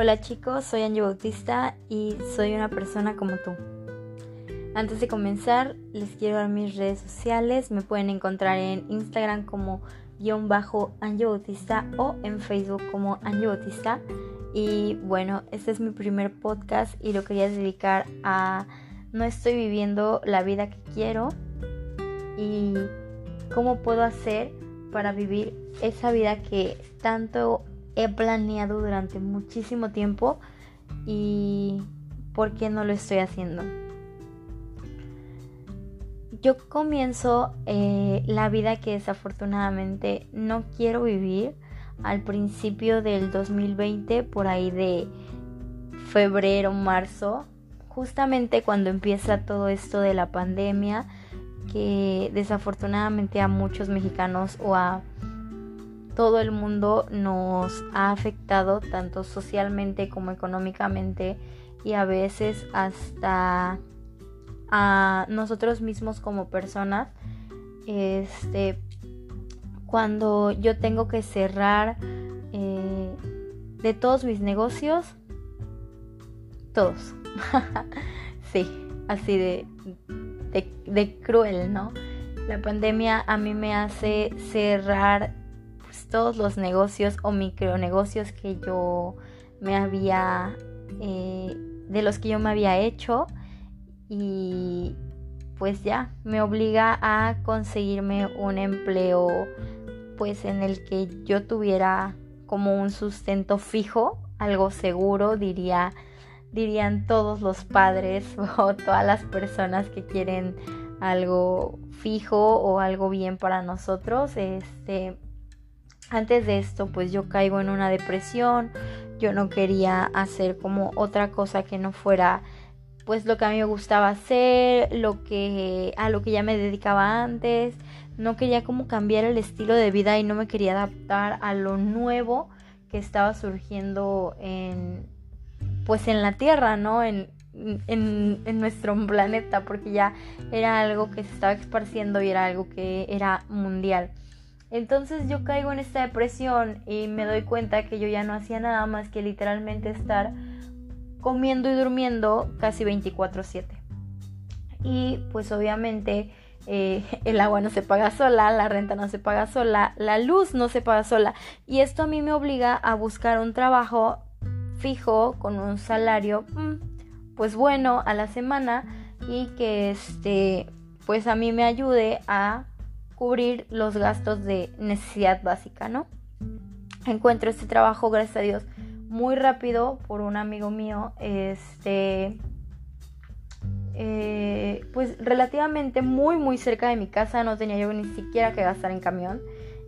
Hola chicos, soy Angie Bautista y soy una persona como tú. Antes de comenzar, les quiero dar mis redes sociales. Me pueden encontrar en Instagram como guion bajo Angie Bautista o en Facebook como Angie Bautista. Y bueno, este es mi primer podcast y lo quería dedicar a no estoy viviendo la vida que quiero y cómo puedo hacer para vivir esa vida que tanto he planeado durante muchísimo tiempo y por qué no lo estoy haciendo. Yo comienzo eh, la vida que desafortunadamente no quiero vivir al principio del 2020, por ahí de febrero, marzo, justamente cuando empieza todo esto de la pandemia, que desafortunadamente a muchos mexicanos o a todo el mundo nos ha afectado tanto socialmente como económicamente y a veces hasta a nosotros mismos como personas. Este, cuando yo tengo que cerrar eh, de todos mis negocios, todos. sí, así de, de, de cruel, ¿no? La pandemia a mí me hace cerrar todos los negocios o micronegocios que yo me había, eh, de los que yo me había hecho y pues ya me obliga a conseguirme un empleo pues en el que yo tuviera como un sustento fijo, algo seguro, diría dirían todos los padres o todas las personas que quieren algo fijo o algo bien para nosotros, este antes de esto, pues yo caigo en una depresión, yo no quería hacer como otra cosa que no fuera pues lo que a mí me gustaba hacer, lo que a lo que ya me dedicaba antes, no quería como cambiar el estilo de vida y no me quería adaptar a lo nuevo que estaba surgiendo en pues en la Tierra, ¿no? En, en, en, nuestro planeta, porque ya era algo que se estaba esparciendo y era algo que era mundial. Entonces yo caigo en esta depresión y me doy cuenta que yo ya no hacía nada más que literalmente estar comiendo y durmiendo casi 24/7. Y pues obviamente eh, el agua no se paga sola, la renta no se paga sola, la luz no se paga sola. Y esto a mí me obliga a buscar un trabajo fijo con un salario mm, pues bueno a la semana y que este pues a mí me ayude a cubrir los gastos de necesidad básica, ¿no? Encuentro este trabajo, gracias a Dios, muy rápido por un amigo mío, este, eh, pues relativamente muy, muy cerca de mi casa, no tenía yo ni siquiera que gastar en camión,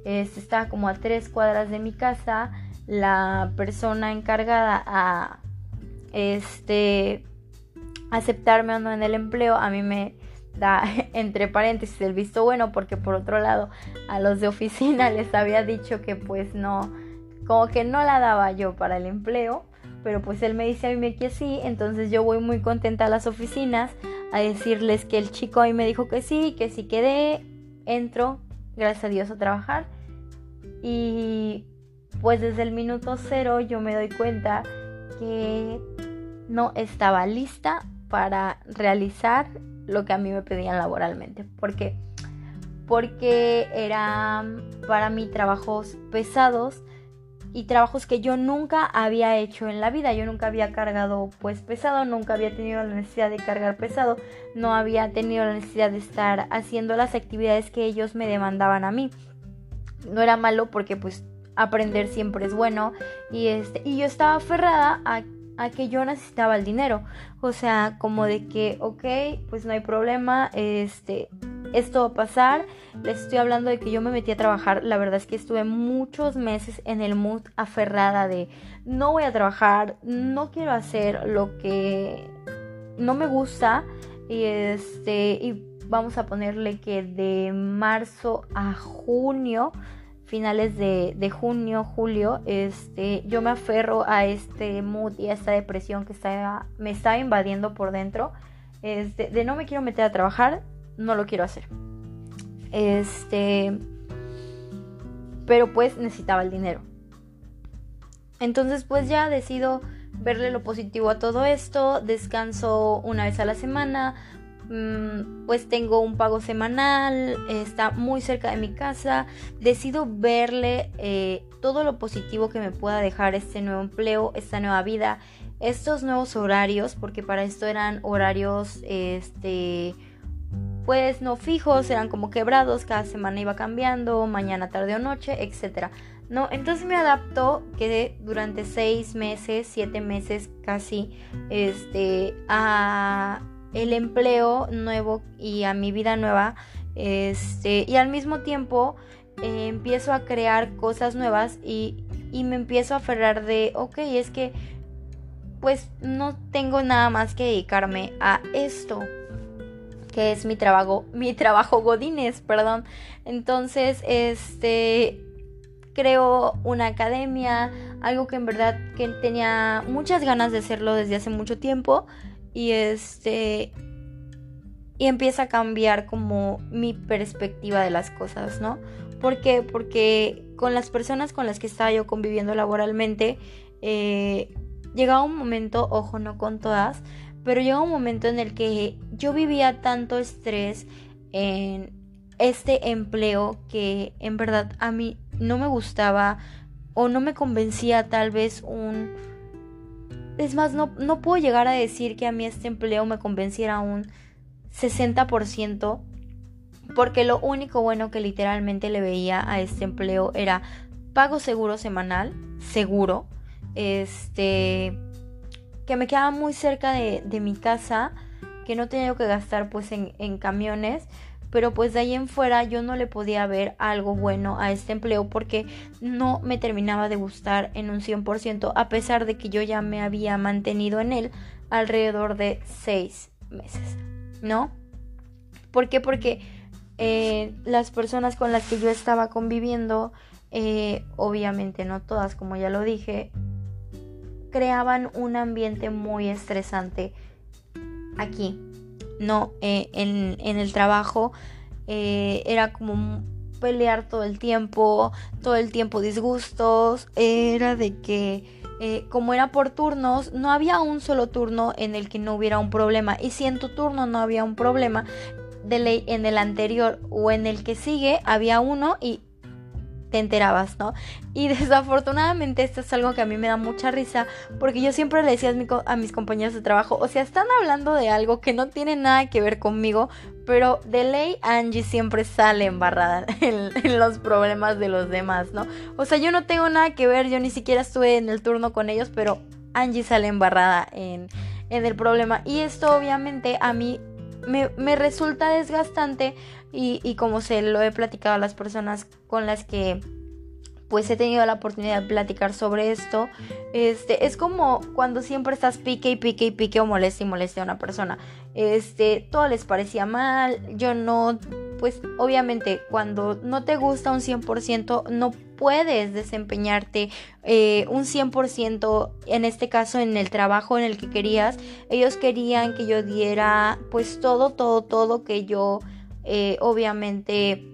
este, estaba como a tres cuadras de mi casa, la persona encargada a, este, aceptarme o no en el empleo, a mí me da entre paréntesis el visto bueno porque por otro lado a los de oficina les había dicho que pues no, como que no la daba yo para el empleo, pero pues él me dice a mí que sí, entonces yo voy muy contenta a las oficinas a decirles que el chico ahí me dijo que sí, que sí quedé, entro, gracias a Dios a trabajar. Y pues desde el minuto cero yo me doy cuenta que no estaba lista para realizar lo que a mí me pedían laboralmente. ¿Por qué? Porque eran para mí trabajos pesados y trabajos que yo nunca había hecho en la vida. Yo nunca había cargado pues pesado, nunca había tenido la necesidad de cargar pesado, no había tenido la necesidad de estar haciendo las actividades que ellos me demandaban a mí. No era malo porque pues aprender siempre es bueno y este y yo estaba aferrada a a que yo necesitaba el dinero. O sea, como de que, ok, pues no hay problema, este, esto va a pasar. Les estoy hablando de que yo me metí a trabajar. La verdad es que estuve muchos meses en el mood aferrada de no voy a trabajar, no quiero hacer lo que no me gusta. Y este, y vamos a ponerle que de marzo a junio finales de, junio, julio, este, yo me aferro a este mood y a esta depresión que está, me está invadiendo por dentro. Este, de no me quiero meter a trabajar, no lo quiero hacer. Este, pero pues necesitaba el dinero. Entonces pues ya decido verle lo positivo a todo esto, descanso una vez a la semana, pues tengo un pago semanal, está muy cerca de mi casa, decido verle eh, todo lo positivo que me pueda dejar este nuevo empleo, esta nueva vida, estos nuevos horarios, porque para esto eran horarios, este, pues no fijos, eran como quebrados, cada semana iba cambiando, mañana, tarde o noche, etc. ¿no? Entonces me adapto, quedé durante seis meses, siete meses casi, este, a el empleo nuevo y a mi vida nueva, este, y al mismo tiempo eh, empiezo a crear cosas nuevas y, y me empiezo a aferrar de, ok, es que pues no tengo nada más que dedicarme a esto que es mi trabajo mi trabajo godines perdón. Entonces este creo una academia, algo que en verdad que tenía muchas ganas de hacerlo desde hace mucho tiempo y este y empieza a cambiar como mi perspectiva de las cosas, ¿no? ¿Por qué? Porque con las personas con las que estaba yo conviviendo laboralmente, eh, llegaba un momento, ojo, no con todas, pero llegaba un momento en el que yo vivía tanto estrés en este empleo que en verdad a mí no me gustaba o no me convencía tal vez un... Es más, no, no puedo llegar a decir que a mí este empleo me convenciera un 60%, porque lo único bueno que literalmente le veía a este empleo era pago seguro semanal, seguro, este, que me quedaba muy cerca de, de mi casa, que no tenía que gastar pues en, en camiones, pero pues de ahí en fuera yo no le podía ver algo bueno a este empleo porque no me terminaba de gustar en un 100% a pesar de que yo ya me había mantenido en él alrededor de seis meses, ¿no? ¿Por qué? Porque eh, las personas con las que yo estaba conviviendo, eh, obviamente no todas, como ya lo dije, creaban un ambiente muy estresante aquí, no eh, en, el trabajo eh, era como pelear todo el tiempo, todo el tiempo disgustos, era de que eh, como era por turnos, no había un solo turno en el que no hubiera un problema y si en tu turno no había un problema, de ley en el anterior o en el que sigue había uno y te enterabas, ¿no? Y desafortunadamente esto es algo que a mí me da mucha risa porque yo siempre le decía a, mis compañeros de trabajo, o sea, están hablando de algo que no tiene nada que ver conmigo, pero de ley Angie siempre sale embarrada en, en, los problemas de los demás, ¿no? O sea, yo no tengo nada que ver, yo ni siquiera estuve en el turno con ellos, pero Angie sale embarrada en, en el problema. Y esto obviamente a mí me, me resulta desgastante y, como se lo he platicado a las personas con las que pues he tenido la oportunidad de platicar sobre esto. Este, es como cuando siempre estás pique y pique y pique o moleste y moleste a una persona. Este, todo les parecía mal, yo no, pues obviamente cuando no te gusta un 100% no puedes desempeñarte eh, un 100% en este caso en el trabajo en el que querías. Ellos querían que yo diera pues todo, todo, todo que yo eh, obviamente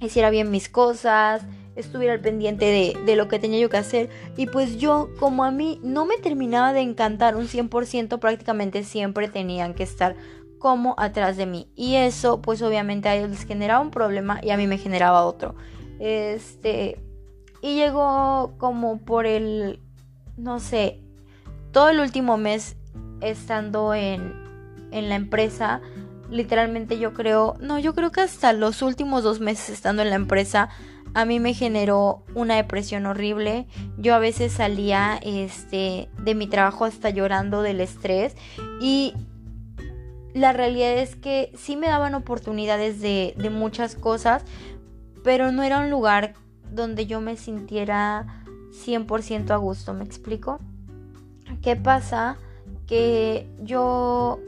hiciera bien mis cosas, estuviera al pendiente de, lo que tenía yo que hacer. Y pues yo, como a mí no me terminaba de encantar un 100%, prácticamente siempre tenían que estar como atrás de mí. Y eso, pues obviamente a ellos les generaba un problema y a mí me generaba otro. Este. Y llegó como por el. No sé. Todo el último mes estando en, en la empresa literalmente yo creo, no, yo creo que hasta los últimos dos meses estando en la empresa, a mí me generó una depresión horrible. Yo a veces salía este, de mi trabajo hasta llorando del estrés y la realidad es que sí me daban oportunidades de, de muchas cosas, pero no era un lugar donde yo me sintiera 100% a gusto, ¿me explico? ¿Qué pasa? Que yo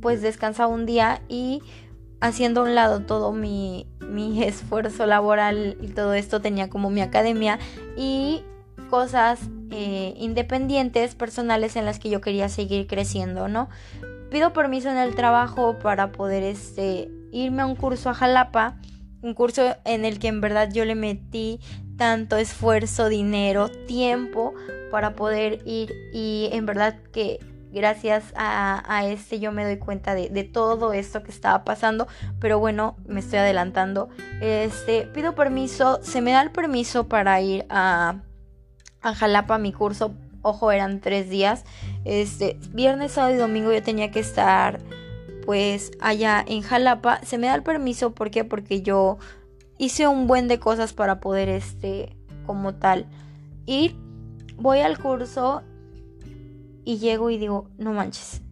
pues descansaba un día y haciendo a un lado todo mi, esfuerzo laboral y todo esto tenía como mi academia y cosas eh, independientes, personales en las que yo quería seguir creciendo, ¿no? Pido permiso en el trabajo para poder este, irme a un curso a Jalapa un curso en el que en verdad yo le metí tanto esfuerzo, dinero, tiempo para poder ir y en verdad que gracias a, este yo me doy cuenta de, todo esto que estaba pasando pero bueno me estoy adelantando. Este pido permiso se me da el permiso para ir a, a Jalapa mi curso. Ojo eran tres días. Este viernes sábado y domingo yo tenía que estar pues allá en Jalapa. Se me da el permiso ¿por qué? porque yo hice un buen de cosas para poder este como tal ir. Voy al curso y llego y digo, no manches.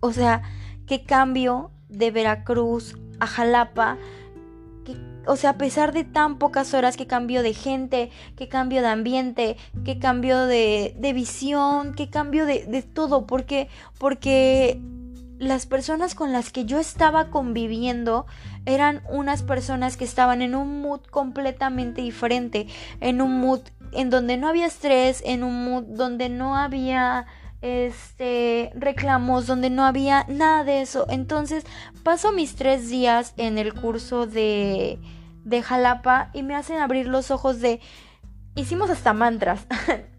O sea, qué cambio de Veracruz a Jalapa. o sea, a pesar de tan pocas horas, qué cambio de gente, qué cambio de ambiente, qué cambio de, de visión, qué cambio de, de todo. Porque, porque las personas con las que yo estaba conviviendo eran unas personas que estaban en un mood completamente diferente, en un mood en donde no había estrés, en un mood donde no había este reclamos, donde no había nada de eso. Entonces paso mis tres días en el curso de, de Jalapa y me hacen abrir los ojos de hicimos hasta mantras.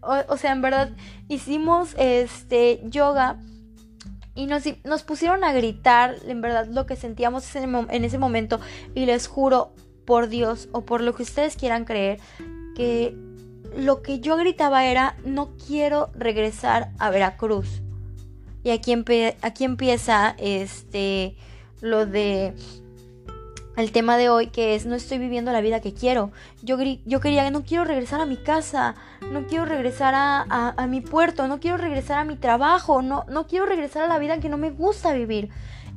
o, sea, en verdad, hicimos este yoga y nos, nos, pusieron a gritar, en verdad, lo que sentíamos en ese momento. Y les juro, por Dios, o por lo que ustedes quieran creer, que lo que yo gritaba era, no quiero regresar a Veracruz. Y aquí, empieza este, lo de el tema de hoy que es no estoy viviendo la vida que quiero. Yo, yo quería, no quiero regresar a mi casa, no quiero regresar a, a, mi puerto, no quiero regresar a mi trabajo, no, no quiero regresar a la vida que no me gusta vivir.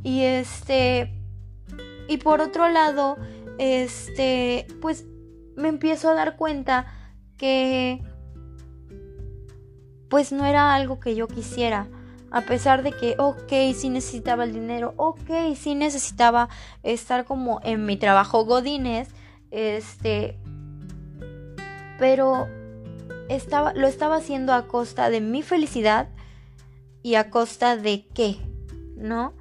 Y este, y por otro lado, este, pues me empiezo a dar cuenta que pues no era algo que yo quisiera. A pesar de que, ok, sí necesitaba el dinero, ok, sí necesitaba estar como en mi trabajo Godines, este, pero estaba, lo estaba haciendo a costa de mi felicidad y a costa de qué, ¿no?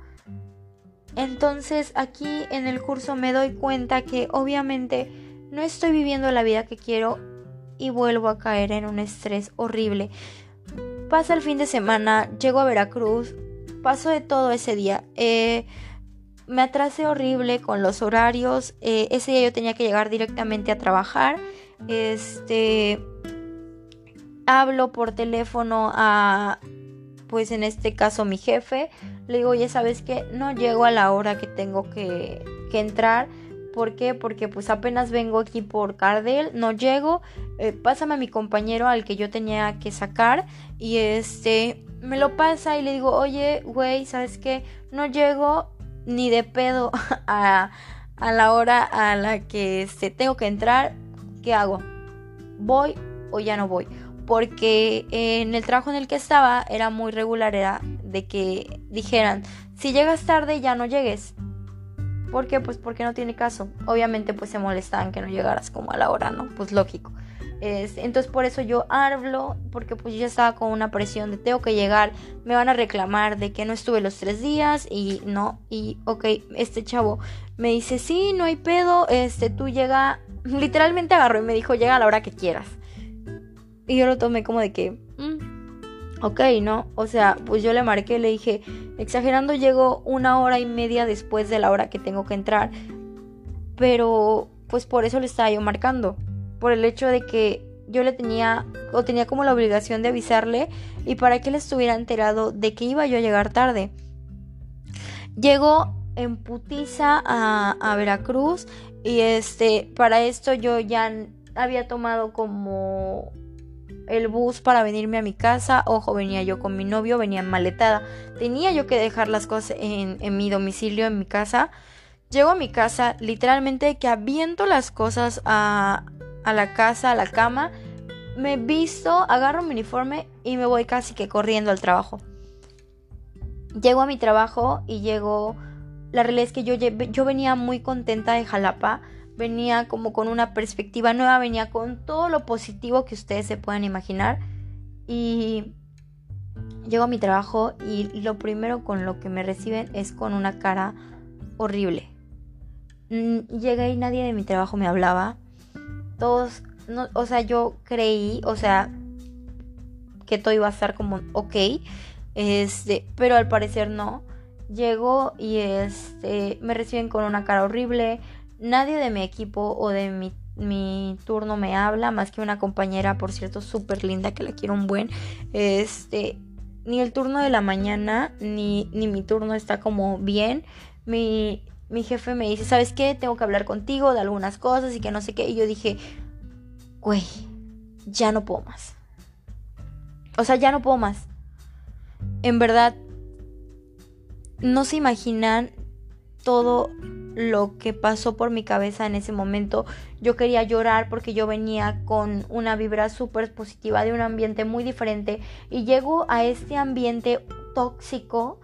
Entonces aquí en el curso me doy cuenta que obviamente no estoy viviendo la vida que quiero y vuelvo a caer en un estrés horrible. Pasa el fin de semana, llego a Veracruz, paso de todo ese día. Eh, me atrasé horrible con los horarios. Eh, ese día yo tenía que llegar directamente a trabajar. Este. Hablo por teléfono a. Pues en este caso mi jefe. Le digo, ya sabes que no llego a la hora que tengo que, que entrar ¿Por qué? Porque pues apenas vengo aquí por Cardel, no llego, eh, pásame a mi compañero al que yo tenía que sacar y este me lo pasa y le digo, oye, güey, ¿sabes qué? No llego ni de pedo a, a la hora a la que este, tengo que entrar, ¿qué hago? ¿Voy o ya no voy? Porque en el trabajo en el que estaba era muy regular, era de que dijeran, si llegas tarde ya no llegues. ¿Por qué? Pues porque no tiene caso. Obviamente pues se molestaban que no llegaras como a la hora, ¿no? Pues lógico. entonces por eso yo hablo, porque pues yo ya estaba con una presión de tengo que llegar, me van a reclamar de que no estuve los tres días y no, y ok, este chavo me dice, sí, no hay pedo, este, tú llega, literalmente agarró y me dijo, llega a la hora que quieras. Y yo lo tomé como de que, mm, ok, ¿no? O sea, pues yo le marqué, le dije, Exagerando llego una hora y media después de la hora que tengo que entrar. Pero pues por eso le estaba yo marcando. Por el hecho de que yo le tenía o tenía como la obligación de avisarle y para que él estuviera enterado de que iba yo a llegar tarde. Llego en putiza a, a Veracruz y este para esto yo ya había tomado como el bus para venirme a mi casa. Ojo, venía yo con mi novio, venía maletada. Tenía yo que dejar las cosas en, mi domicilio, en mi casa. Llego a mi casa, literalmente que aviento las cosas a, a la casa, a la cama. Me visto, agarro mi uniforme y me voy casi que corriendo al trabajo. Llego a mi trabajo y llego... La realidad es que yo, yo venía muy contenta de Jalapa venía como con una perspectiva nueva, venía con todo lo positivo que ustedes se puedan imaginar. Y llego a mi trabajo y lo primero con lo que me reciben es con una cara horrible. mm, llegué y nadie de mi trabajo me hablaba. Todos, no, o sea, yo creí, o sea, que todo iba a estar como ok, este, pero al parecer no. Llego y este, me reciben con una cara horrible. Nadie de mi equipo o de mi, mi turno me habla, más que una compañera, por cierto, súper linda, que la quiero un buen. Este, ni el turno de la mañana, ni, ni mi turno está como bien. Mi, mi jefe me dice, ¿sabes qué? Tengo que hablar contigo de algunas cosas y que no sé qué. Y yo dije, güey, ya no puedo más. O sea, ya no puedo más. En verdad, no se imaginan todo lo que pasó por mi cabeza en ese momento. Yo quería llorar porque yo venía con una vibra súper positiva de un ambiente muy diferente y llego a este ambiente tóxico.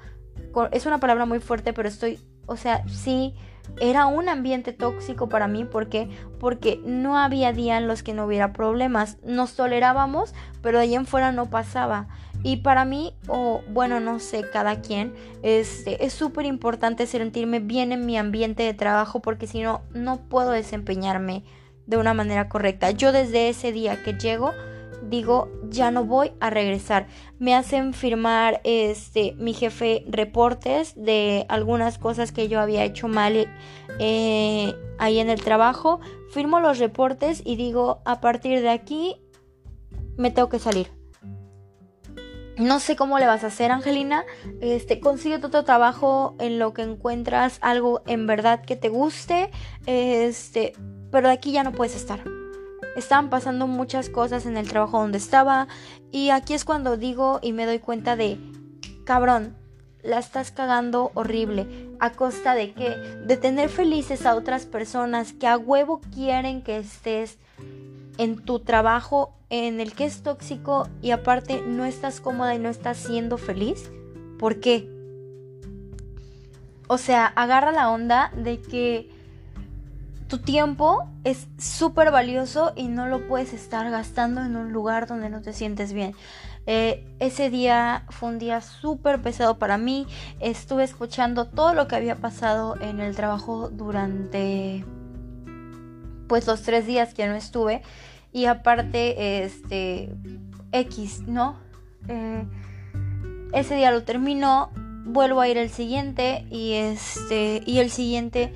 Es una palabra muy fuerte, pero estoy, o sea, sí, era un ambiente tóxico para mí. ¿Por qué? Porque no había día en los que no hubiera problemas. Nos tolerábamos, pero de ahí en fuera no pasaba. Y para mí, o bueno, no sé, cada quien, este, es súper importante sentirme bien en mi ambiente de trabajo porque si no, no puedo desempeñarme de una manera correcta. Yo desde ese día que llego, digo, ya no voy a regresar. Me hacen firmar este mi jefe reportes de algunas cosas que yo había hecho mal eh, ahí en el trabajo. Firmo los reportes y digo, a partir de aquí me tengo que salir. No sé cómo le vas a hacer, Angelina. Este, consigue otro trabajo en lo que encuentras algo en verdad que te guste. Este, pero de aquí ya no puedes estar. Estaban pasando muchas cosas en el trabajo donde estaba. Y aquí es cuando digo y me doy cuenta de, cabrón, la estás cagando horrible. ¿A costa de qué? De tener felices a otras personas que a huevo quieren que estés en tu trabajo en el que es tóxico y aparte no estás cómoda y no estás siendo feliz? ¿Por qué? O sea, agarra la onda de que tu tiempo es súper valioso y no lo puedes estar gastando en un lugar donde no te sientes bien. Eh, ese día fue un día súper pesado para mí. Estuve escuchando todo lo que había pasado en el trabajo durante pues los tres días que no estuve y aparte, este, X, ¿no? Eh, ese día lo termino, vuelvo a ir el siguiente y este, y el siguiente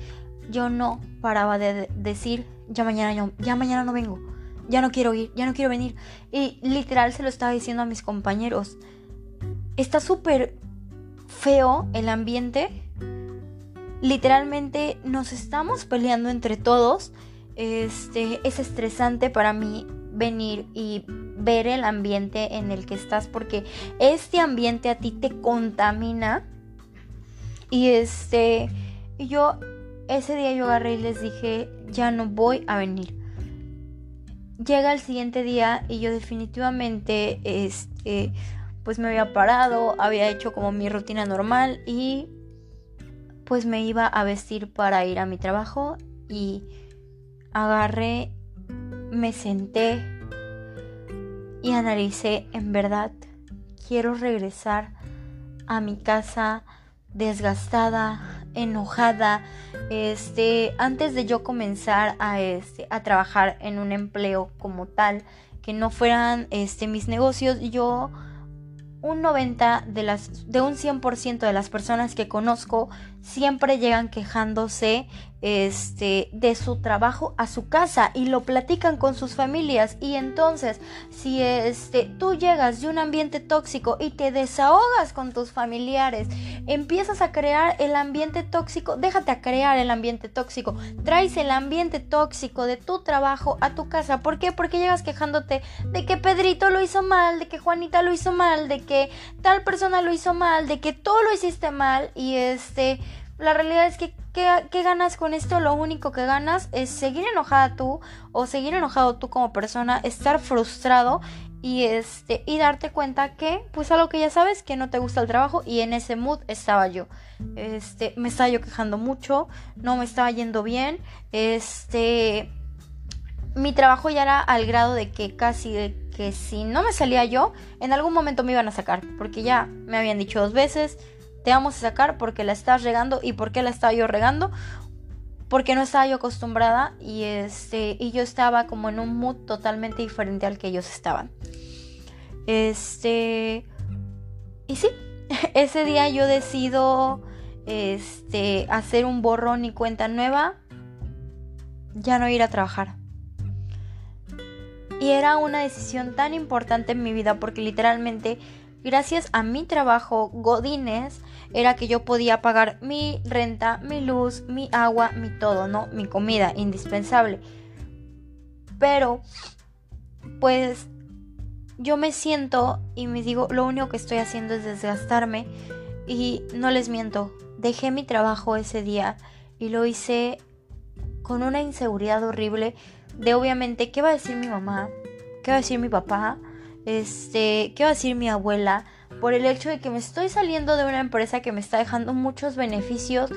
yo no paraba de decir, ya mañana, ya mañana no vengo, ya no quiero ir, ya no quiero venir. Y literal se lo estaba diciendo a mis compañeros. Está súper feo el ambiente. Literalmente nos estamos peleando entre todos este, es estresante para mí venir y ver el ambiente en el que estás porque este ambiente a ti te contamina. Y este yo ese día yo agarré y les dije ya no voy a venir llega el siguiente día y yo definitivamente este pues me había parado había hecho como mi rutina normal y pues me iba a vestir para ir a mi trabajo y agarré, me senté y analicé, en verdad, quiero regresar a mi casa desgastada, enojada, este, antes de yo comenzar a, este, a trabajar en un empleo como tal, que no fueran, este, mis negocios, yo un 90 de las de un 100% de las personas que conozco siempre llegan quejándose este, de su trabajo a su casa y lo platican con sus familias. Y entonces, si este, tú llegas de un ambiente tóxico y te desahogas con tus familiares, empiezas a crear el ambiente tóxico, déjate a crear el ambiente tóxico, traes el ambiente tóxico de tu trabajo a tu casa. ¿Por qué? Porque llegas quejándote de que Pedrito lo hizo mal, de que Juanita lo hizo mal, de que tal persona lo hizo mal, de que tú lo hiciste mal y este la realidad es que ¿qué, ganas con esto? Lo único que ganas es seguir enojada tú o seguir enojado tú como persona, estar frustrado y este y darte cuenta que pues algo que ya sabes que no te gusta el trabajo y en ese mood estaba yo. Este, me estaba yo quejando mucho, no me estaba yendo bien. Este mi trabajo ya era al grado de que casi de que si no me salía yo, en algún momento me iban a sacar, porque ya me habían dicho dos veces, te vamos a sacar porque la estás regando y por qué la estaba yo regando. porque no estaba yo acostumbrada y este y yo estaba como en un mood totalmente diferente al que ellos estaban. Este y sí, ese día yo decido este hacer un borrón y cuenta nueva, ya no ir a trabajar. Y era una decisión tan importante en mi vida porque literalmente gracias a mi trabajo Godines era que yo podía pagar mi renta, mi luz, mi agua, mi todo, ¿no? Mi comida indispensable. Pero, pues, yo me siento y me digo, lo único que estoy haciendo es desgastarme. Y no les miento, dejé mi trabajo ese día y lo hice con una inseguridad horrible de obviamente qué va a decir mi mamá, qué va a decir mi papá, este, qué va a decir mi abuela, por el hecho de que me estoy saliendo de una empresa que me está dejando muchos beneficios,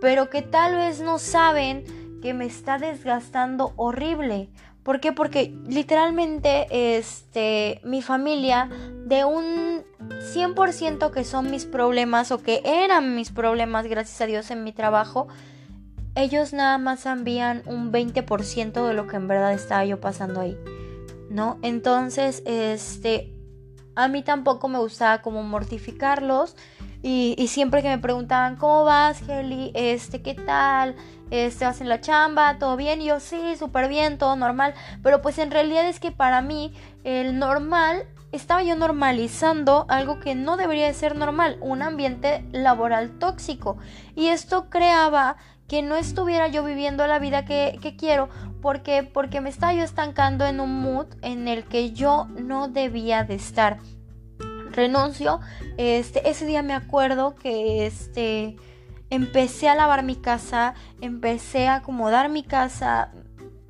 pero que tal vez no saben que me está desgastando horrible. ¿Por qué? Porque literalmente este mi familia de un 100% que son mis problemas o que eran mis problemas gracias a Dios en mi trabajo, ellos nada más envían un 20% de lo que en verdad estaba yo pasando ahí. ¿No? Entonces, este a mí tampoco me gustaba como mortificarlos. Y, siempre que me preguntaban, ¿cómo vas, Heli? Este, ¿qué tal? Este, ¿vas en la chamba? ¿Todo bien? Y yo, sí, súper bien, todo normal. Pero pues en realidad es que para mí el normal, estaba yo normalizando algo que no debería de ser normal, un ambiente laboral tóxico. Y esto creaba que no estuviera yo viviendo la vida que, que quiero porque, porque me estaba yo estancando en un mood en el que yo no debía de estar. Renuncio. Este, ese día me acuerdo que este, empecé a lavar mi casa, empecé a acomodar mi casa.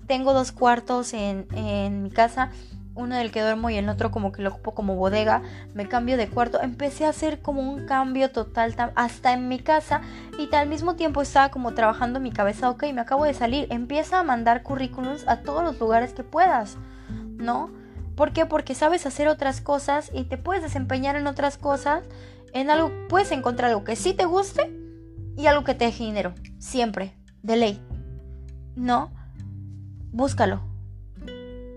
Tengo dos cuartos en, en mi casa uno del que duermo y el otro como que lo ocupo como bodega, me cambio de cuarto, empecé a hacer como un cambio total hasta en mi casa y al mismo tiempo estaba como trabajando mi cabeza, ok, me acabo de salir, empieza a mandar currículums a todos los lugares que puedas, ¿no? ¿Por qué? Porque sabes hacer otras cosas y te puedes desempeñar en otras cosas, en algo, puedes encontrar algo que sí te guste y algo que te deje dinero, siempre, de ley, ¿no? Búscalo.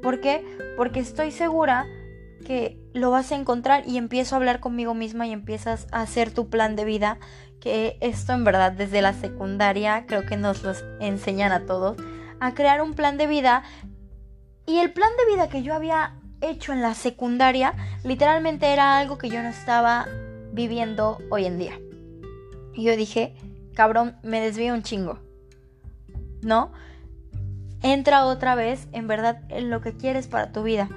¿Por qué? Porque estoy segura que lo vas a encontrar y empiezo a hablar conmigo misma y empiezas a hacer tu plan de vida, que esto en verdad desde la secundaria creo que nos lo enseñan a todos, a crear un plan de vida. Y el plan de vida que yo había hecho en la secundaria literalmente era algo que yo no estaba viviendo hoy en día. Y yo dije, cabrón, me desvío un chingo. ¿No? Entra otra vez en verdad en lo que quieres para tu vida.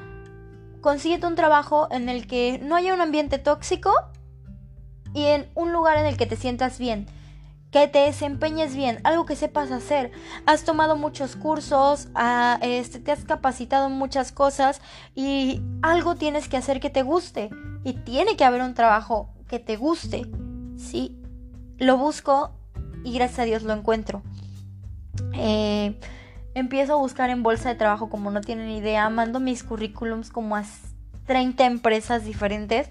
Consíguete un trabajo en el que no haya un ambiente tóxico y en un lugar en el que te sientas bien, que te desempeñes bien, algo que sepas hacer. Has tomado muchos cursos, ah, este, te has capacitado en muchas cosas y algo tienes que hacer que te guste. Y tiene que haber un trabajo que te guste. Sí, lo busco y gracias a Dios lo encuentro. Eh, empiezo a buscar en bolsa de trabajo como no tienen idea, mando mis currículums como a 30 empresas diferentes,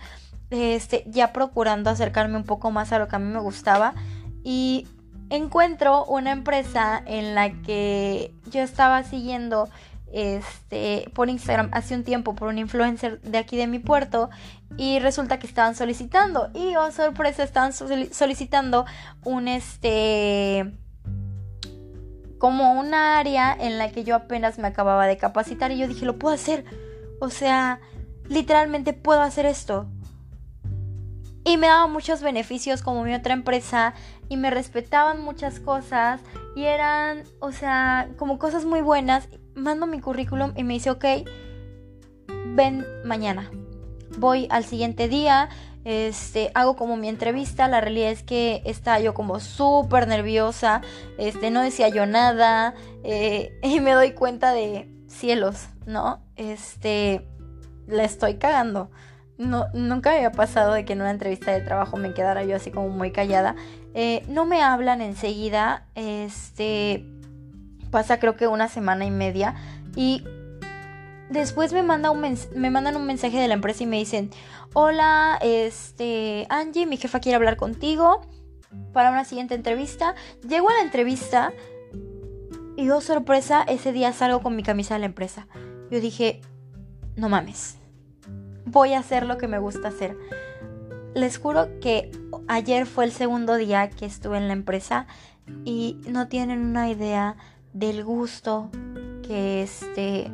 este, ya procurando acercarme un poco más a lo que a mí me gustaba. Y encuentro una empresa en la que yo estaba siguiendo este, por Instagram hace un tiempo por un influencer de aquí de mi puerto y resulta que estaban solicitando. Y oh sorpresa estaban solicitando un este como un área en la que yo apenas me acababa de capacitar y yo dije, lo puedo hacer. O sea, literalmente puedo hacer esto. Y me daba muchos beneficios como mi otra empresa y me respetaban muchas cosas y eran, o sea, como cosas muy buenas. Mando mi currículum y me dice, ok, ven mañana. Voy al siguiente día, este, hago como mi entrevista, la realidad es que estaba yo como súper nerviosa, este, no decía yo nada, eh, y me doy cuenta de cielos, ¿no? Este, la estoy cagando. No, nunca había pasado de que en una entrevista de trabajo me quedara yo así como muy callada. Eh, no me hablan enseguida, este, pasa creo que una semana y media, y después me, manda un me mandan un mensaje de la empresa y me dicen, hola, este, Angie, mi jefa quiere hablar contigo para una siguiente entrevista. Llego a la entrevista Y oh sorpresa, ese día salgo con mi camisa de la empresa. Yo dije, no mames, voy a hacer lo que me gusta hacer. Les juro que ayer fue el segundo día que estuve en la empresa y no tienen una idea del gusto que este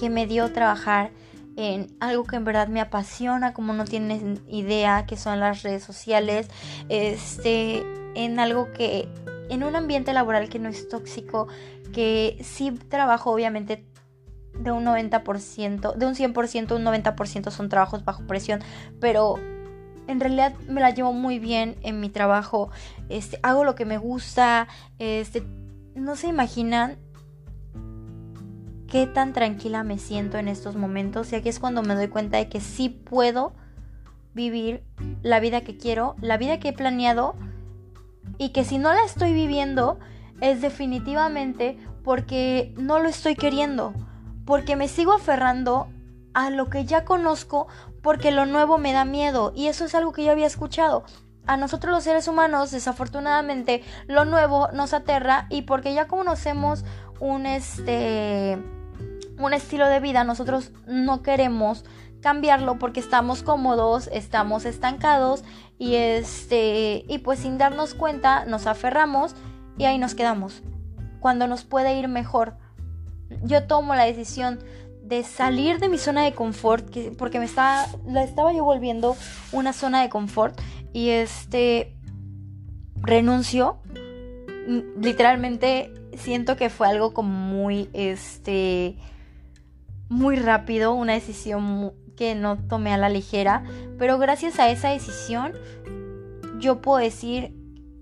que me dio trabajar en algo que en verdad me apasiona, como no tienen idea, que son las redes sociales, este, en algo que, en un ambiente laboral que no es tóxico, que sí trabajo obviamente de un 90%, de un 100%, un 90% son trabajos bajo presión, pero en realidad me la llevo muy bien en mi trabajo, este, hago lo que me gusta, este, no se imaginan qué tan tranquila me siento en estos momentos y aquí es cuando me doy cuenta de que sí puedo vivir la vida que quiero, la vida que he planeado y que si no la estoy viviendo es definitivamente porque no lo estoy queriendo, porque me sigo aferrando a lo que ya conozco porque lo nuevo me da miedo y eso es algo que yo había escuchado. A nosotros los seres humanos desafortunadamente lo nuevo nos aterra y porque ya conocemos un este un estilo de vida, nosotros no queremos cambiarlo porque estamos cómodos, estamos estancados y este y pues sin darnos cuenta nos aferramos y ahí nos quedamos. Cuando nos puede ir mejor. Yo tomo la decisión de salir de mi zona de confort porque me estaba la estaba yo volviendo una zona de confort y este renuncio literalmente siento que fue algo como muy este muy rápido, una decisión que no tomé a la ligera, pero gracias a esa decisión yo puedo decir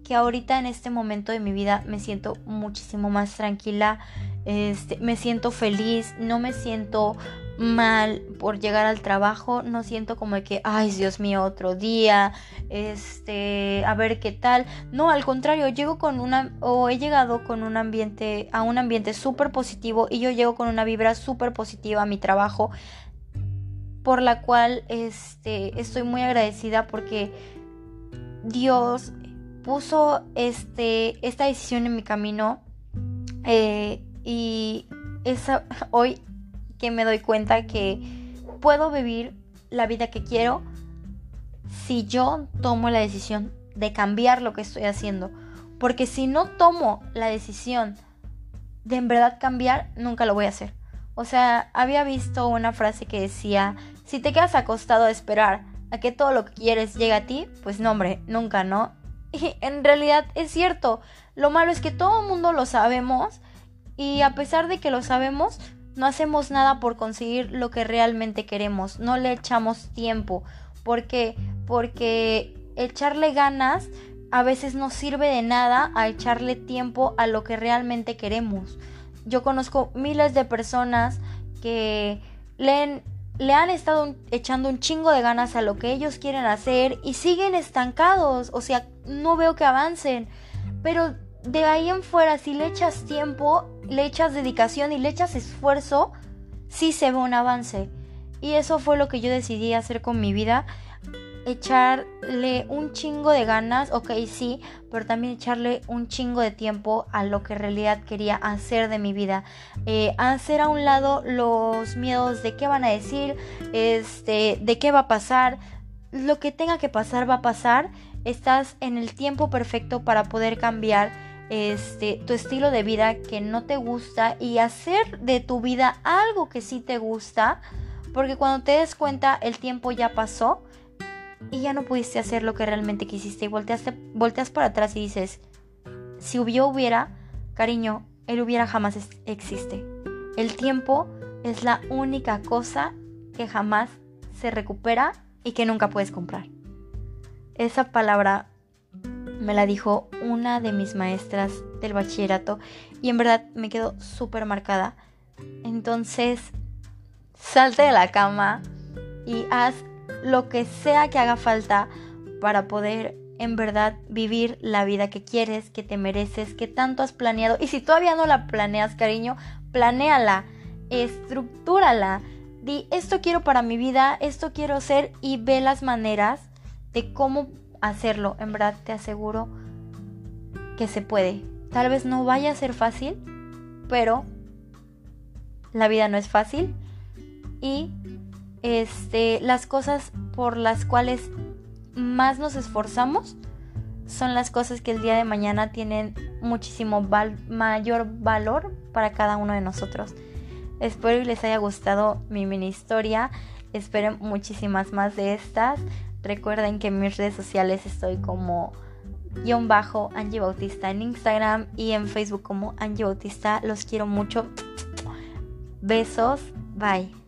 que ahorita en este momento de mi vida me siento muchísimo más tranquila, este, me siento feliz, no me siento mal por llegar al trabajo, no siento como que, ay Dios mío, otro día, este, a ver qué tal. No, al contrario, llego con una, o he llegado con un ambiente, a un ambiente súper positivo y yo llego con una vibra súper positiva a mi trabajo, por la cual, este, estoy muy agradecida porque Dios puso este, esta decisión en mi camino eh, y esa, hoy que me doy cuenta que puedo vivir la vida que quiero si yo tomo la decisión de cambiar lo que estoy haciendo. Porque si no tomo la decisión de en verdad cambiar, nunca lo voy a hacer. O sea, había visto una frase que decía, si te quedas acostado a esperar a que todo lo que quieres llegue a ti, pues no, hombre, nunca, ¿no? Y en realidad es cierto. Lo malo es que todo el mundo lo sabemos y a pesar de que lo sabemos, no hacemos nada por conseguir lo que realmente queremos, no le echamos tiempo. ¿Por qué? Porque echarle ganas a veces no sirve de nada a echarle tiempo a lo que realmente queremos. Yo conozco miles de personas que le, han estado echando un chingo de ganas a lo que ellos quieren hacer y siguen estancados, o sea, no veo que avancen. Pero de ahí en fuera, si le echas tiempo, le echas dedicación y le echas esfuerzo, sí se ve un avance. Y eso fue lo que yo decidí hacer con mi vida. Echarle un chingo de ganas, ok, sí, pero también echarle un chingo de tiempo a lo que en realidad quería hacer de mi vida. Eh, hacer a un lado los miedos de qué van a decir, este, de qué va a pasar. Lo que tenga que pasar va a pasar. Estás en el tiempo perfecto para poder cambiar este, tu estilo de vida que no te gusta y hacer de tu vida algo que sí te gusta, porque cuando te des cuenta el tiempo ya pasó y ya no pudiste hacer lo que realmente quisiste y volteaste, volteas para atrás y dices, si hubiera, hubiera, cariño, el hubiera jamás existe. El tiempo es la única cosa que jamás se recupera y que nunca puedes comprar. Esa palabra me la dijo una de mis maestras del bachillerato y en verdad me quedó súper marcada. Entonces, salte de la cama y haz lo que sea que haga falta para poder en verdad vivir la vida que quieres, que te mereces, que tanto has planeado. Y si todavía no la planeas, cariño, planéala, estructúrala. Di, esto quiero para mi vida, esto quiero ser y ve las maneras de cómo hacerlo. En verdad te aseguro que se puede. Tal vez no vaya a ser fácil, pero la vida no es fácil y este, las cosas por las cuales más nos esforzamos son las cosas que el día de mañana tienen muchísimo mayor valor para cada uno de nosotros. Espero que les haya gustado mi mini historia. Esperen muchísimas más de estas. Recuerden que en mis redes sociales estoy como guion bajo Angie Bautista en Instagram y en Facebook como Angie Bautista. Los quiero mucho. Besos. Bye.